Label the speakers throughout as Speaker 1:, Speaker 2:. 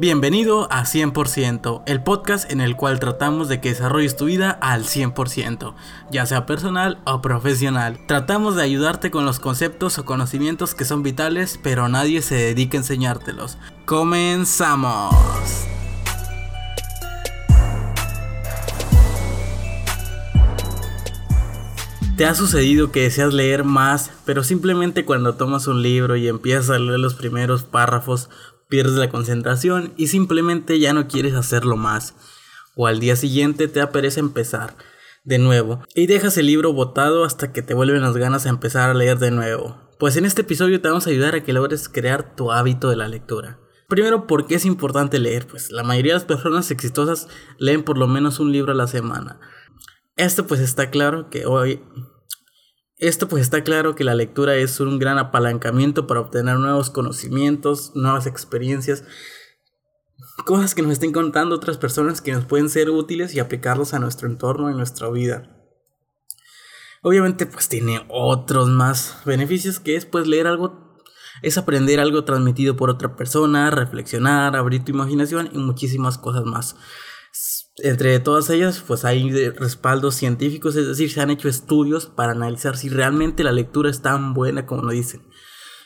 Speaker 1: Bienvenido a 100%, el podcast en el cual tratamos de que desarrolles tu vida al 100%, ya sea personal o profesional. Tratamos de ayudarte con los conceptos o conocimientos que son vitales, pero nadie se dedica a enseñártelos. Comenzamos. ¿Te ha sucedido que deseas leer más, pero simplemente cuando tomas un libro y empiezas a leer los primeros párrafos pierdes la concentración y simplemente ya no quieres hacerlo más. O al día siguiente te aparece empezar de nuevo y dejas el libro botado hasta que te vuelven las ganas a empezar a leer de nuevo. Pues en este episodio te vamos a ayudar a que logres crear tu hábito de la lectura. Primero, ¿por qué es importante leer? Pues la mayoría de las personas exitosas leen por lo menos un libro a la semana. Esto pues está claro que hoy esto pues está claro que la lectura es un gran apalancamiento para obtener nuevos conocimientos, nuevas experiencias, cosas que nos estén contando otras personas que nos pueden ser útiles y aplicarlos a nuestro entorno y nuestra vida. Obviamente pues tiene otros más beneficios que es pues leer algo, es aprender algo transmitido por otra persona, reflexionar, abrir tu imaginación y muchísimas cosas más. Entre todas ellas, pues hay respaldos científicos, es decir, se han hecho estudios para analizar si realmente la lectura es tan buena como lo dicen.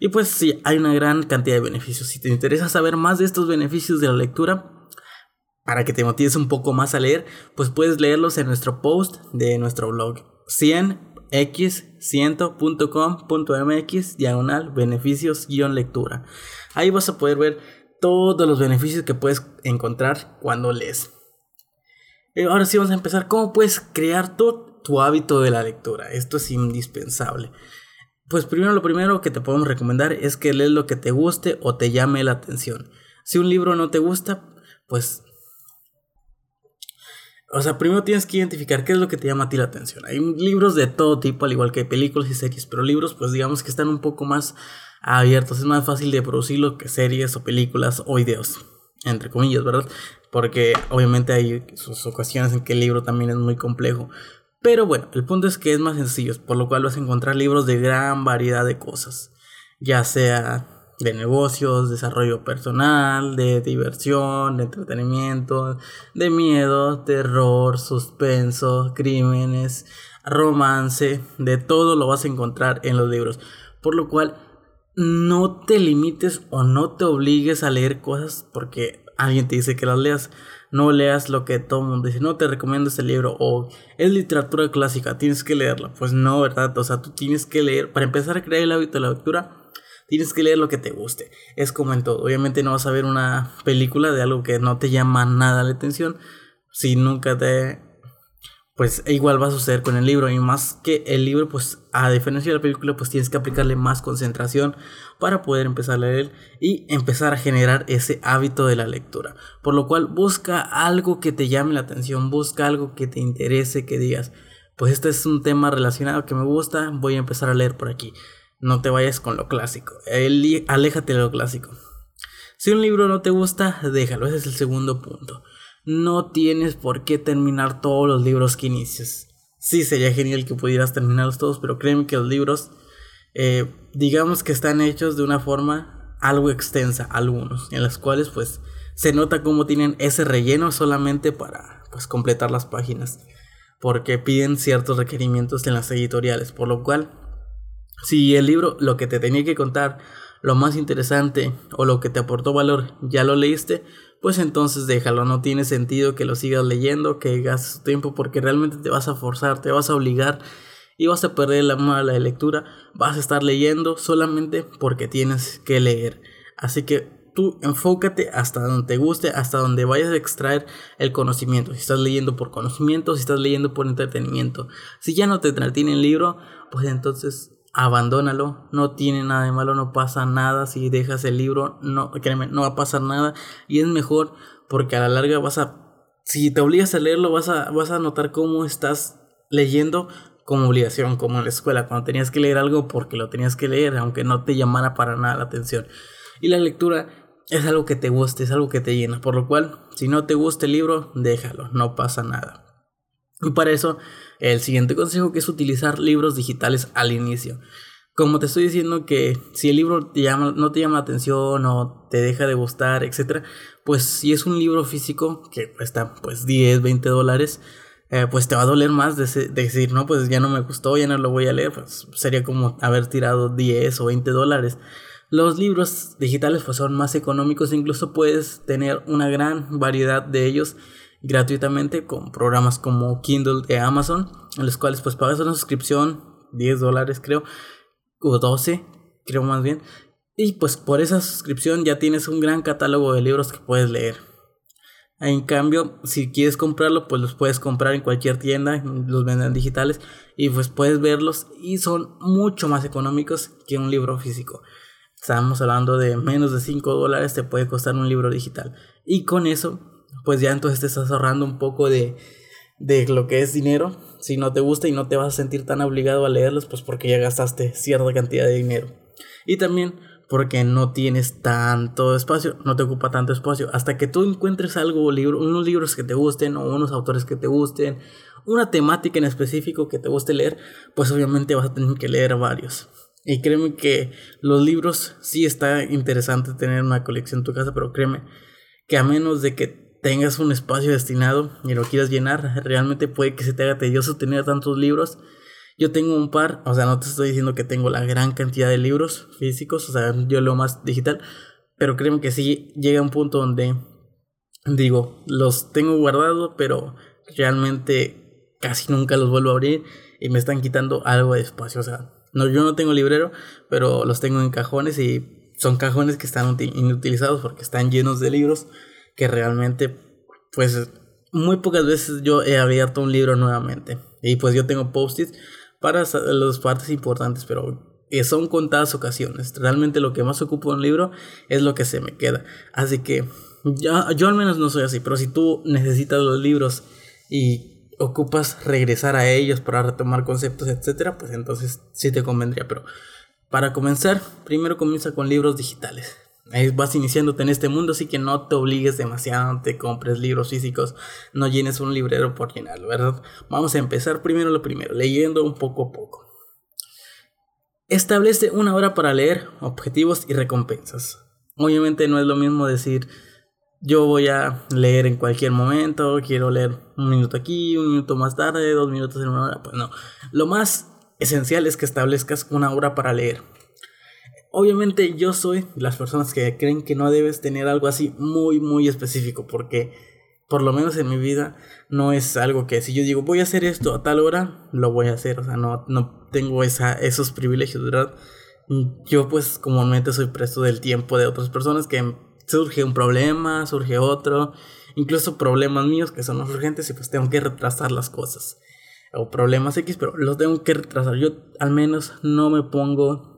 Speaker 1: Y pues sí, hay una gran cantidad de beneficios. Si te interesa saber más de estos beneficios de la lectura, para que te motives un poco más a leer, pues puedes leerlos en nuestro post de nuestro blog 100x100.com.mx diagonal beneficios-lectura. Ahí vas a poder ver todos los beneficios que puedes encontrar cuando lees. Eh, ahora sí vamos a empezar. ¿Cómo puedes crear tu, hábito de la lectura? Esto es indispensable. Pues primero lo primero que te podemos recomendar es que lees lo que te guste o te llame la atención. Si un libro no te gusta, pues... O sea, primero tienes que identificar qué es lo que te llama a ti la atención. Hay libros de todo tipo, al igual que películas y series, pero libros pues digamos que están un poco más abiertos. Es más fácil de producirlo que series o películas o videos entre comillas, ¿verdad? Porque obviamente hay sus ocasiones en que el libro también es muy complejo. Pero bueno, el punto es que es más sencillo, por lo cual vas a encontrar libros de gran variedad de cosas, ya sea de negocios, desarrollo personal, de diversión, de entretenimiento, de miedo, terror, suspenso, crímenes, romance, de todo lo vas a encontrar en los libros. Por lo cual no te limites o no te obligues a leer cosas porque alguien te dice que las leas. No leas lo que todo el mundo dice. No te recomiendo este libro. O es literatura clásica. Tienes que leerla. Pues no, ¿verdad? O sea, tú tienes que leer. Para empezar a crear el hábito de la lectura. Tienes que leer lo que te guste. Es como en todo. Obviamente no vas a ver una película de algo que no te llama nada la atención. Si nunca te pues igual va a suceder con el libro. Y más que el libro pues a diferencia de la película pues tienes que aplicarle más concentración para poder empezar a leer y empezar a generar ese hábito de la lectura. Por lo cual busca algo que te llame la atención busca algo que te interese que digas pues este es un tema relacionado que me gusta voy a empezar a leer por aquí no te vayas con lo clásico. Aléjate de lo clásico. Si un libro no te gusta déjalo. Ese es el segundo punto no tienes por qué terminar todos los libros que inicias. Sí, sería genial que pudieras terminarlos todos, pero créeme que los libros, eh, digamos que están hechos de una forma algo extensa, algunos, en las cuales pues se nota cómo tienen ese relleno solamente para pues completar las páginas, porque piden ciertos requerimientos en las editoriales, por lo cual si el libro lo que te tenía que contar, lo más interesante o lo que te aportó valor ya lo leíste, pues entonces déjalo, no tiene sentido que lo sigas leyendo, que gastes tiempo porque realmente te vas a forzar, te vas a obligar y vas a perder la mala de lectura, vas a estar leyendo solamente porque tienes que leer. Así que tú enfócate hasta donde te guste, hasta donde vayas a extraer el conocimiento. Si estás leyendo por conocimiento, si estás leyendo por entretenimiento. Si ya no te entretiene el libro, pues entonces abandónalo, no tiene nada de malo, no pasa nada si dejas el libro, no, créeme, no va a pasar nada y es mejor porque a la larga vas a, si te obligas a leerlo, vas a, vas a notar cómo estás leyendo como obligación, como en la escuela, cuando tenías que leer algo porque lo tenías que leer, aunque no te llamara para nada la atención. Y la lectura es algo que te guste, es algo que te llena, por lo cual, si no te gusta el libro, déjalo, no pasa nada. Y para eso, el siguiente consejo que es utilizar libros digitales al inicio. como te estoy diciendo que si el libro te llama, no te llama la atención o te deja de gustar, etcétera, pues si es un libro físico que cuesta pues 10, 20 dólares, eh, pues te va a doler más de, decir, no, pues ya no me gustó, ya no lo voy a leer, pues sería como haber tirado 10 o 20 dólares. Los libros digitales pues son más económicos, incluso puedes tener una gran variedad de ellos gratuitamente con programas como Kindle de Amazon, en los cuales pues pagas una suscripción, 10 dólares creo, o 12, creo más bien. Y pues por esa suscripción ya tienes un gran catálogo de libros que puedes leer. En cambio, si quieres comprarlo, pues los puedes comprar en cualquier tienda, los venden digitales y pues puedes verlos y son mucho más económicos que un libro físico. Estamos hablando de menos de 5 dólares te puede costar un libro digital. Y con eso, pues ya entonces te estás ahorrando un poco de, de lo que es dinero si no te gusta y no te vas a sentir tan obligado a leerlos, pues porque ya gastaste cierta cantidad de dinero. Y también porque no tienes tanto espacio, no te ocupa tanto espacio. Hasta que tú encuentres algo, libro, unos libros que te gusten o unos autores que te gusten, una temática en específico que te guste leer, pues obviamente vas a tener que leer varios. Y créeme que los libros sí está interesante tener una colección en tu casa, pero créeme que a menos de que tengas un espacio destinado y lo quieras llenar, realmente puede que se te haga tedioso tener tantos libros. Yo tengo un par, o sea, no te estoy diciendo que tengo la gran cantidad de libros físicos, o sea, yo leo más digital, pero créeme que sí llega un punto donde digo, los tengo guardados, pero realmente casi nunca los vuelvo a abrir y me están quitando algo de espacio, o sea, no, yo no tengo librero, pero los tengo en cajones y son cajones que están inutilizados porque están llenos de libros que realmente, pues, muy pocas veces yo he abierto un libro nuevamente. Y pues yo tengo post-its para las partes importantes, pero son contadas ocasiones. Realmente lo que más ocupo en un libro es lo que se me queda. Así que yo, yo al menos no soy así, pero si tú necesitas los libros y ocupas regresar a ellos para retomar conceptos, etcétera, pues entonces sí te convendría. Pero para comenzar, primero comienza con libros digitales. Vas iniciándote en este mundo, así que no te obligues demasiado, te compres libros físicos, no llenes un librero por llenarlo, ¿verdad? Vamos a empezar primero lo primero, leyendo un poco a poco. Establece una hora para leer, objetivos y recompensas. Obviamente no es lo mismo decir yo voy a leer en cualquier momento, quiero leer un minuto aquí, un minuto más tarde, dos minutos en una hora, pues no. Lo más esencial es que establezcas una hora para leer. Obviamente yo soy las personas que creen que no debes tener algo así muy, muy específico, porque por lo menos en mi vida no es algo que si yo digo voy a hacer esto a tal hora, lo voy a hacer, o sea, no, no tengo esa, esos privilegios, ¿verdad? Yo pues comúnmente soy presto del tiempo de otras personas que surge un problema, surge otro, incluso problemas míos que son urgentes y pues tengo que retrasar las cosas. O problemas X, pero los tengo que retrasar. Yo al menos no me pongo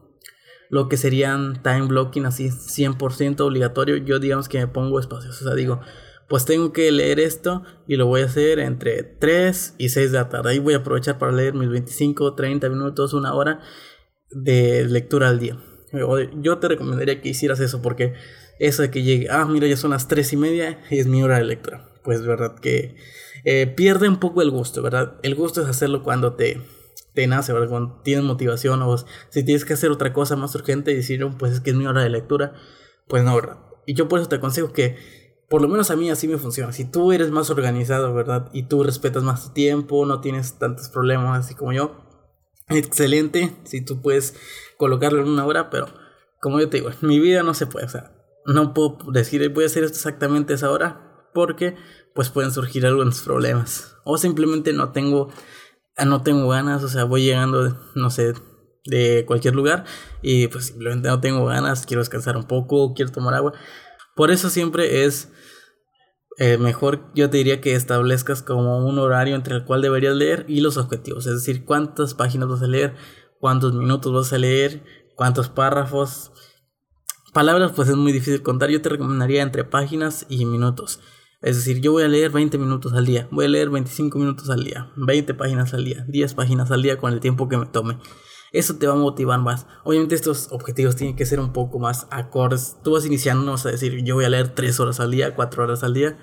Speaker 1: lo que serían time blocking así 100% obligatorio, yo digamos que me pongo espacios, o sea, digo, pues tengo que leer esto y lo voy a hacer entre 3 y 6 de la tarde. Ahí voy a aprovechar para leer mis 25, 30 minutos, una hora de lectura al día. Yo te recomendaría que hicieras eso porque eso de que llegue, ah, mira, ya son las 3 y media, es mi hora de lectura. Pues verdad que eh, pierde un poco el gusto, ¿verdad? El gusto es hacerlo cuando te, te nace, ¿verdad? Tienes motivación o si tienes que hacer otra cosa más urgente y decir, pues es que es mi hora de lectura, pues no, ¿verdad? Y yo por eso te aconsejo que, por lo menos a mí así me funciona. Si tú eres más organizado, ¿verdad? Y tú respetas más tu tiempo, no tienes tantos problemas así como yo, excelente. Si tú puedes colocarlo en una hora, pero como yo te digo, en mi vida no se puede, o sea, no puedo decir voy a hacer esto exactamente esa hora porque pues pueden surgir algunos problemas o simplemente no tengo no tengo ganas, o sea, voy llegando, no sé, de cualquier lugar y pues simplemente no tengo ganas, quiero descansar un poco, quiero tomar agua. Por eso siempre es eh, mejor, yo te diría que establezcas como un horario entre el cual deberías leer y los objetivos, es decir, cuántas páginas vas a leer, cuántos minutos vas a leer, cuántos párrafos. Palabras pues es muy difícil contar, yo te recomendaría entre páginas y minutos. Es decir, yo voy a leer 20 minutos al día, voy a leer 25 minutos al día, 20 páginas al día, 10 páginas al día con el tiempo que me tome. Eso te va a motivar más. Obviamente estos objetivos tienen que ser un poco más acordes. Tú vas iniciando, no vas a decir, yo voy a leer 3 horas al día, 4 horas al día,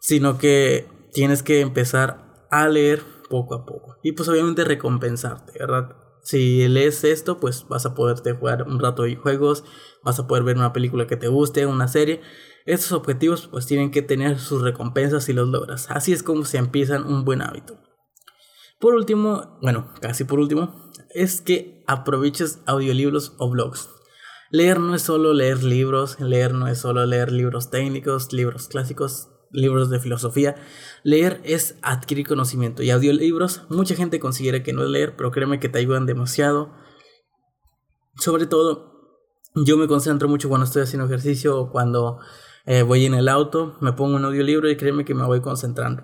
Speaker 1: sino que tienes que empezar a leer poco a poco. Y pues obviamente recompensarte, ¿verdad? Si lees esto, pues vas a poderte jugar un rato de juegos, vas a poder ver una película que te guste, una serie. Estos objetivos pues tienen que tener sus recompensas si los logras. Así es como se empiezan un buen hábito. Por último, bueno, casi por último, es que aproveches audiolibros o blogs. Leer no es solo leer libros, leer no es solo leer libros técnicos, libros clásicos, libros de filosofía. Leer es adquirir conocimiento y audiolibros, mucha gente considera que no es leer, pero créeme que te ayudan demasiado. Sobre todo, yo me concentro mucho cuando estoy haciendo ejercicio o cuando eh, voy en el auto, me pongo un audiolibro y créeme que me voy concentrando.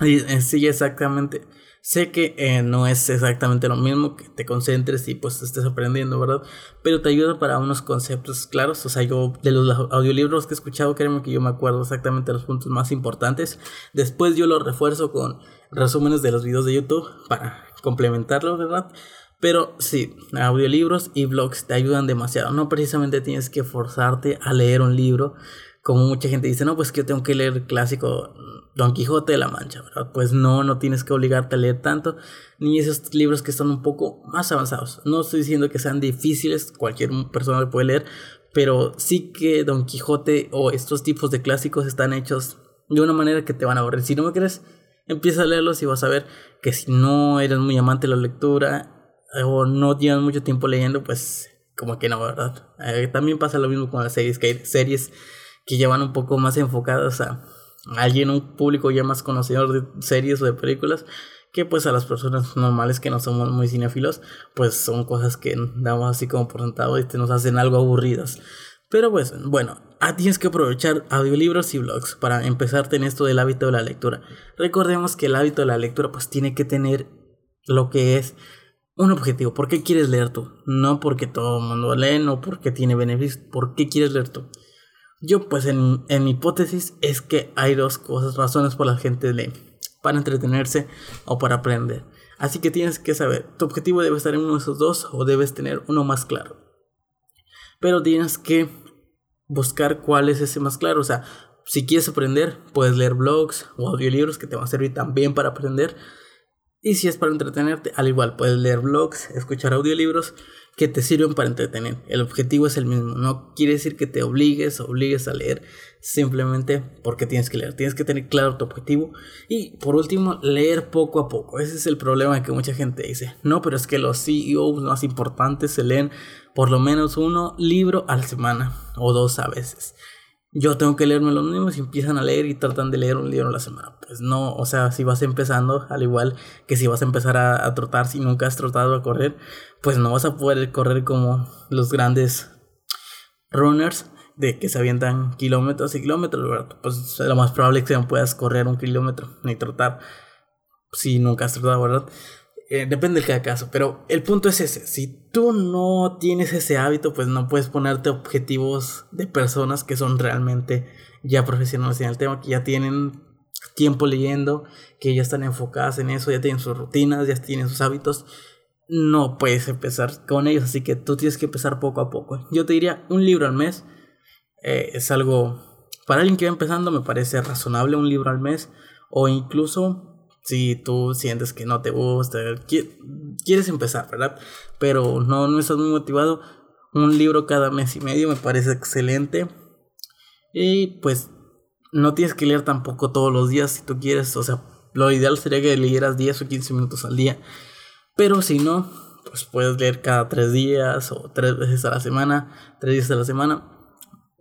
Speaker 1: Y eh, sí, exactamente. Sé que eh, no es exactamente lo mismo que te concentres y pues estés aprendiendo, ¿verdad? Pero te ayuda para unos conceptos claros. O sea, yo de los audiolibros que he escuchado, créeme que yo me acuerdo exactamente los puntos más importantes. Después yo lo refuerzo con resúmenes de los videos de YouTube para complementarlo, ¿verdad? Pero sí, audiolibros y blogs te ayudan demasiado. No precisamente tienes que forzarte a leer un libro. Como mucha gente dice, no, pues que yo tengo que leer clásico Don Quijote de la Mancha, ¿verdad? Pues no, no tienes que obligarte a leer tanto, ni esos libros que están un poco más avanzados. No estoy diciendo que sean difíciles, cualquier persona lo puede leer, pero sí que Don Quijote o estos tipos de clásicos están hechos de una manera que te van a aburrir. Si no me crees, empieza a leerlos y vas a ver que si no eres muy amante de la lectura o no tienes mucho tiempo leyendo, pues como que no, ¿verdad? Eh, también pasa lo mismo con las series, que hay series que llevan un poco más enfocadas a alguien, un público ya más conocedor de series o de películas, que pues a las personas normales que no somos muy cinéfilos, pues son cosas que damos así como por sentado y te nos hacen algo aburridas. Pero pues bueno, ah, tienes que aprovechar audiolibros y blogs para empezarte en esto del hábito de la lectura. Recordemos que el hábito de la lectura pues tiene que tener lo que es un objetivo. ¿Por qué quieres leer tú? No porque todo el mundo lee, no porque tiene beneficios. ¿Por qué quieres leer tú? Yo, pues, en, mi hipótesis es que hay dos cosas, razones por las que gente lee: para entretenerse o para aprender. Así que tienes que saber, tu objetivo debe estar en uno de esos dos o debes tener uno más claro. Pero tienes que buscar cuál es ese más claro. O sea, si quieres aprender, puedes leer blogs o audiolibros que te van a servir también para aprender. Y si es para entretenerte, al igual puedes leer blogs, escuchar audiolibros que te sirven para entretener. El objetivo es el mismo. No quiere decir que te obligues, obligues a leer simplemente porque tienes que leer. Tienes que tener claro tu objetivo. Y por último, leer poco a poco. Ese es el problema que mucha gente dice. No, pero es que los CEOs más importantes se leen por lo menos uno libro a la semana o dos a veces yo tengo que leerme los mismos y empiezan a leer y tratan de leer un libro a la semana. Pues no, o sea, si vas empezando, al igual que si vas a empezar a, trotar, si nunca has trotado a correr, pues no vas a poder correr como los grandes runners de que se avientan kilómetros y kilómetros, ¿verdad? Pues lo más probable es que no puedas correr un kilómetro ni trotar si nunca has trotado, ¿verdad? Eh, depende de cada caso, pero el punto es ese. Si tú no tienes ese hábito, pues no puedes ponerte objetivos de personas que son realmente ya profesionales en el tema, que ya tienen tiempo leyendo, que ya están enfocadas en eso, ya tienen sus rutinas, ya tienen sus hábitos. No puedes empezar con ellos, así que tú tienes que empezar poco a poco. Yo te diría un libro al mes. Eh, es algo, para alguien que va empezando, me parece razonable un libro al mes. O incluso si tú sientes que no te gusta, quieres empezar, ¿verdad? Pero no, no estás muy motivado, un libro cada mes y medio me parece excelente. Y pues no tienes que leer tampoco todos los días si tú quieres, o sea, lo ideal sería que leyeras 10 o 15 minutos al día. Pero si no, pues puedes leer cada 3 días o 3 veces a la semana, 3 días a la semana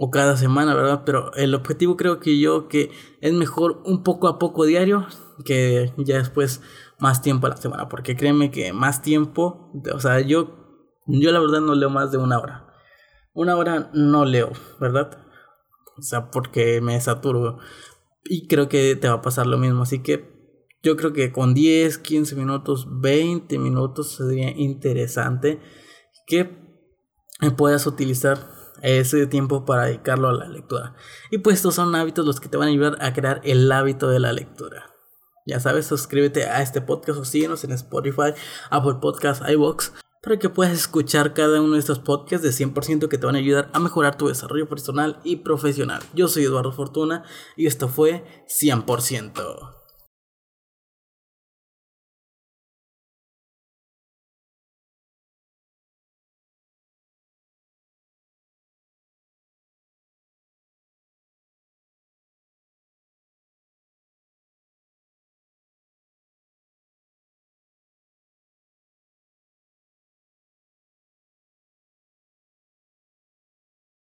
Speaker 1: o cada semana, ¿verdad? Pero el objetivo creo que yo que es mejor un poco a poco diario que ya después más tiempo a la semana, porque créeme que más tiempo, o sea, yo yo la verdad no leo más de una hora. Una hora no leo, ¿verdad? O sea, porque me saturo y creo que te va a pasar lo mismo, así que yo creo que con 10, 15 minutos, 20 minutos sería interesante que puedas utilizar ese tiempo para dedicarlo a la lectura. Y pues estos son hábitos los que te van a ayudar a crear el hábito de la lectura. Ya sabes, suscríbete a este podcast o síguenos en Spotify, Apple Podcasts, iVoox, para que puedas escuchar cada uno de estos podcasts de 100% que te van a ayudar a mejorar tu desarrollo personal y profesional. Yo soy Eduardo Fortuna y esto fue 100%.